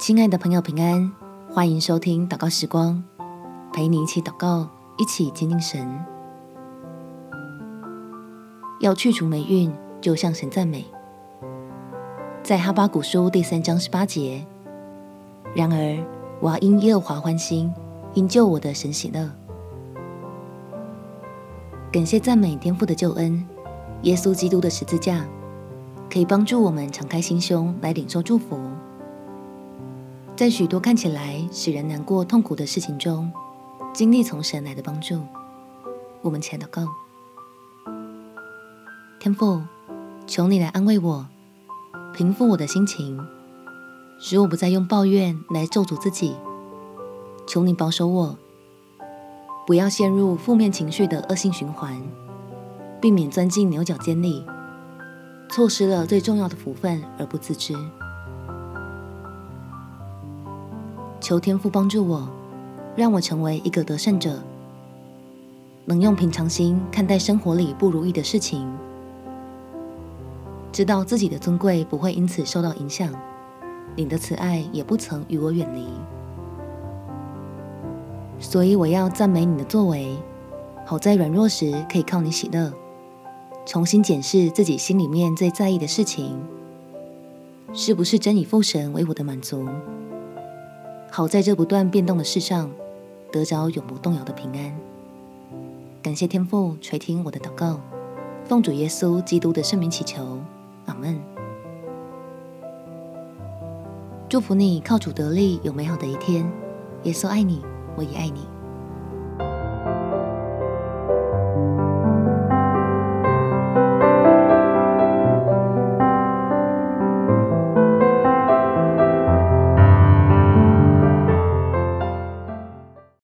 亲爱的朋友，平安！欢迎收听祷告时光，陪你一起祷告，一起亲近神。要去除霉运，就向神赞美。在哈巴谷书第三章十八节，然而我要因耶和华欢心，因救我的神喜乐。感谢赞美天父的救恩，耶稣基督的十字架可以帮助我们敞开心胸来领受祝福。在许多看起来使人难过、痛苦的事情中，经历从神来的帮助。我们前祷告：天父，求你来安慰我，平复我的心情，使我不再用抱怨来咒诅自己。求你保守我，不要陷入负面情绪的恶性循环，避免钻进牛角尖里，错失了最重要的福分而不自知。求天父帮助我，让我成为一个得胜者，能用平常心看待生活里不如意的事情，知道自己的尊贵不会因此受到影响，你的慈爱也不曾与我远离。所以我要赞美你的作为，好在软弱时可以靠你喜乐，重新检视自己心里面最在意的事情，是不是真以父神为我的满足。好在这不断变动的世上，得着永不动摇的平安。感谢天父垂听我的祷告，奉主耶稣基督的圣名祈求，阿门。祝福你靠主得力，有美好的一天。耶稣爱你，我也爱你。